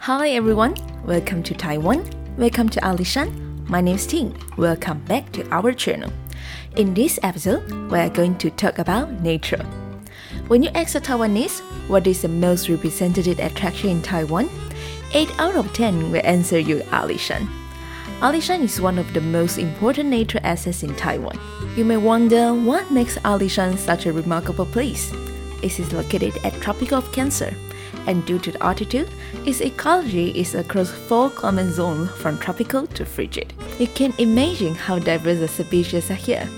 Hi everyone, welcome to Taiwan. Welcome to Alishan. My name is Ting. Welcome back to our channel. In this episode, we are going to talk about nature. When you ask a Taiwanese what is the most representative attraction in Taiwan, 8 out of 10 will answer you Alishan. Alishan is one of the most important nature assets in Taiwan. You may wonder what makes Alishan such a remarkable place. It is located at Tropic of Cancer, and due to the altitude, its ecology is across four climate zones from tropical to frigid. You can imagine how diverse the species are here.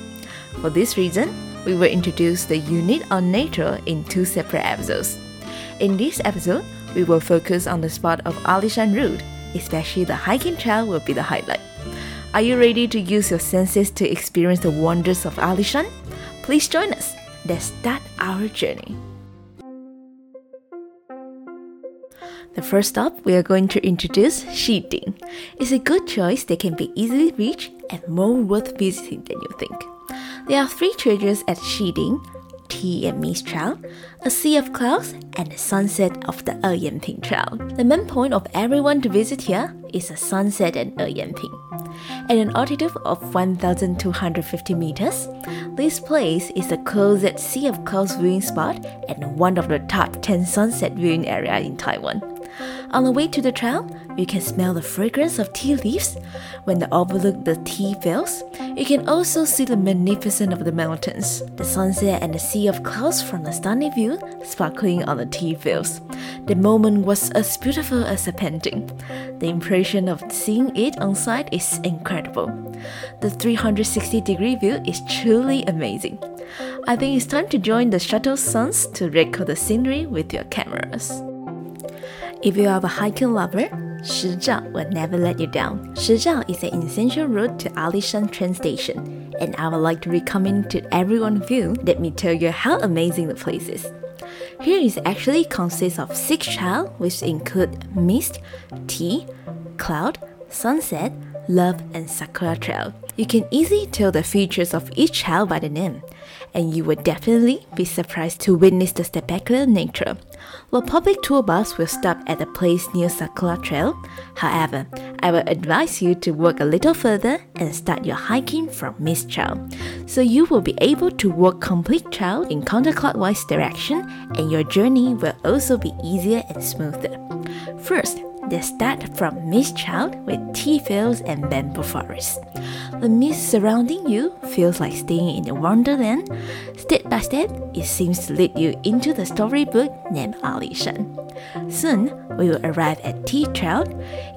For this reason, we will introduce the unit on nature in two separate episodes. In this episode, we will focus on the spot of Alishan Route especially the hiking trail will be the highlight. Are you ready to use your senses to experience the wonders of Alishan? Please join us. Let's start our journey. The first stop, we are going to introduce Shiding. It's a good choice that can be easily reached and more worth visiting than you think. There are three treasures at Shiding tea and mist trail, a sea of clouds, and the sunset of the Eryanping Trail. The main point of everyone to visit here is the sunset at Eryanping. At an altitude of 1,250 meters, this place is the closest Sea of Clouds viewing spot and one of the top 10 sunset viewing areas in Taiwan. On the way to the trail, you can smell the fragrance of tea leaves. When they overlook the tea fields, you can also see the magnificence of the mountains, the sunset and the sea of clouds from the stunning view sparkling on the tea fields. The moment was as beautiful as a painting. The impression of seeing it on site is incredible. The 360 degree view is truly amazing. I think it's time to join the shuttle suns to record the scenery with your cameras. If you are a hiking lover, Shizhao will never let you down. Shizhao is an essential route to Alishan train station, and I would like to recommend to every one of you. Let me tell you how amazing the place is. Here is actually consists of six trails, which include mist, tea, cloud, sunset, love, and sakura trail. You can easily tell the features of each trail by the name and you will definitely be surprised to witness the spectacular nature. The public tour bus will stop at a place near Sakura Trail. However, I will advise you to walk a little further and start your hiking from Mist Trail. So you will be able to walk complete trail in counterclockwise direction and your journey will also be easier and smoother. First, they start from Mist Trail with tea fields and bamboo forests. The mist surrounding you feels like staying in a wonderland. Step by step, it seems to lead you into the storybook named Ali Shan. Soon, we will arrive at Tea Trail.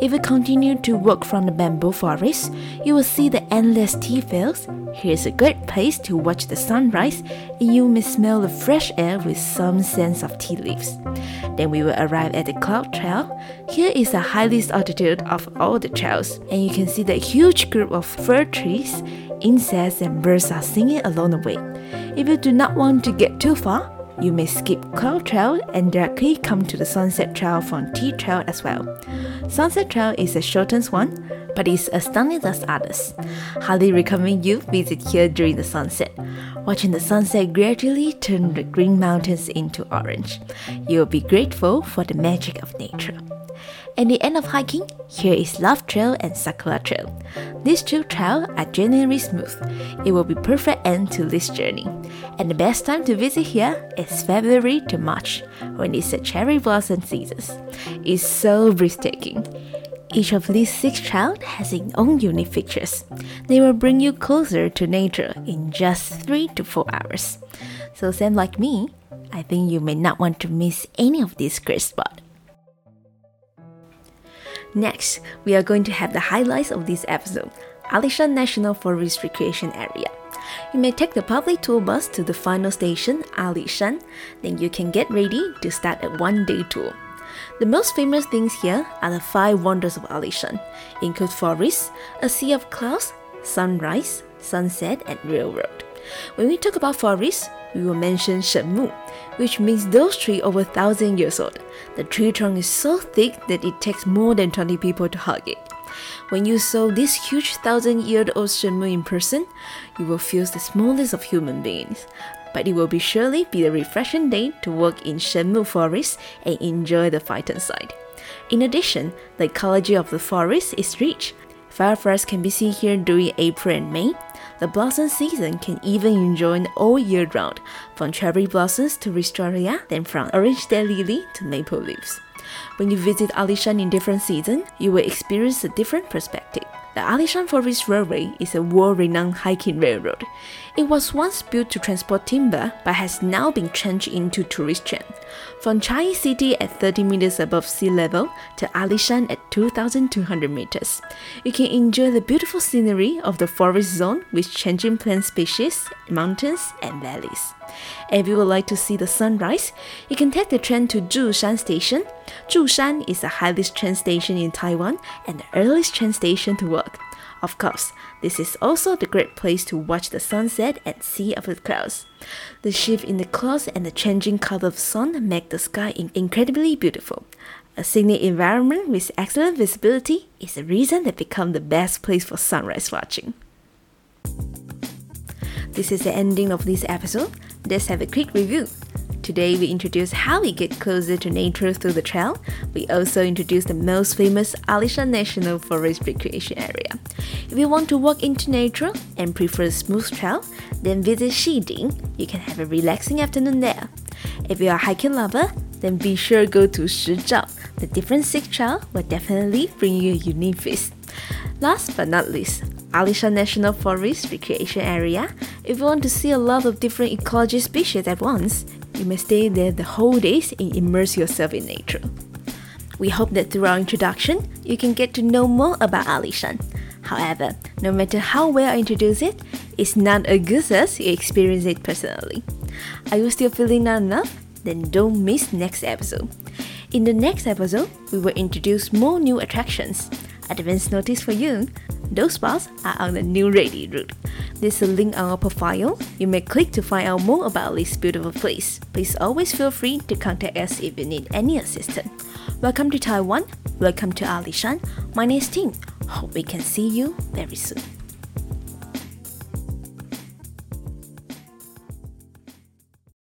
If you continue to walk from the bamboo forest, you will see the endless tea fields. Here's a great place to watch the sunrise, and you may smell the fresh air with some sense of tea leaves. Then we will arrive at the Cloud Trail. Here is the highest altitude of all the trails, and you can see the huge group of fir trees, insects, and birds are singing along the way. If you do not want to get too far, you may skip Cloud Trail and directly come to the Sunset Trail from Tea Trail as well. Sunset Trail is the shortest one, but it's as stunning as others. Highly recommend you visit here during the sunset. Watching the sunset gradually turn the green mountains into orange. You will be grateful for the magic of nature. At the end of hiking, here is Love Trail and Sakura Trail. These two trails are generally smooth. It will be perfect end to this journey. And the best time to visit here is February to March, when it's a cherry blossom season. It's so breathtaking. Each of these six trails has its own unique features. They will bring you closer to nature in just three to four hours. So, same like me, I think you may not want to miss any of these great spots. Next, we are going to have the highlights of this episode Alishan National Forest Recreation Area. You may take the public tour bus to the final station, Alishan, then you can get ready to start a one day tour. The most famous things here are the five wonders of Alishan, include forests, a sea of clouds, sunrise, sunset, and railroad. When we talk about forests, we will mention Shenmu, which means those trees over thousand years old. The tree trunk is so thick that it takes more than 20 people to hug it. When you saw this huge thousand year old Shenmu in person, you will feel the smallest of human beings. But it will be surely be a refreshing day to walk in Shenmu Forest and enjoy the phytoncide. In addition, the ecology of the forest is rich. Fireflies can be seen here during April and May. The blossom season can even enjoy all year round, from cherry blossoms to wisteria, then from orange day lily to maple leaves. When you visit Alishan in different seasons, you will experience a different perspective. The Alishan Forest Railway is a world-renowned hiking railroad. It was once built to transport timber, but has now been changed into tourist train. From Chiayi City at 30 meters above sea level to Alishan at 2,200 meters, you can enjoy the beautiful scenery of the forest zone with changing plant species, mountains, and valleys. If you would like to see the sunrise, you can take the train to Zhushan Station. Zhushan is the highest train station in Taiwan and the earliest train station to work. Of course, this is also the great place to watch the sunset and see of the clouds. The shift in the clouds and the changing color of sun make the sky incredibly beautiful. A scenic environment with excellent visibility is the reason they become the best place for sunrise watching. This is the ending of this episode. Let's have a quick review. Today we introduce how we get closer to nature through the trail. We also introduce the most famous Alishan National Forest Recreation Area. If you want to walk into nature and prefer a smooth trail, then visit Shiding. You can have a relaxing afternoon there. If you are a hiking lover, then be sure go to Shizhao. The different six trail will definitely bring you a unique feast. Last but not least, Alishan National Forest Recreation Area. If you want to see a lot of different ecology species at once, you may stay there the whole days and immerse yourself in nature. We hope that through our introduction, you can get to know more about Alishan. However, no matter how well I introduce it, it's not as good as you experience it personally. Are you still feeling not enough? Then don't miss next episode. In the next episode, we will introduce more new attractions. Advance notice for you. Those spots are on the new ready route. There's a link on our profile. You may click to find out more about this beautiful place. Please always feel free to contact us if you need any assistance. Welcome to Taiwan. Welcome to Alishan. My name is Ting. Hope we can see you very soon.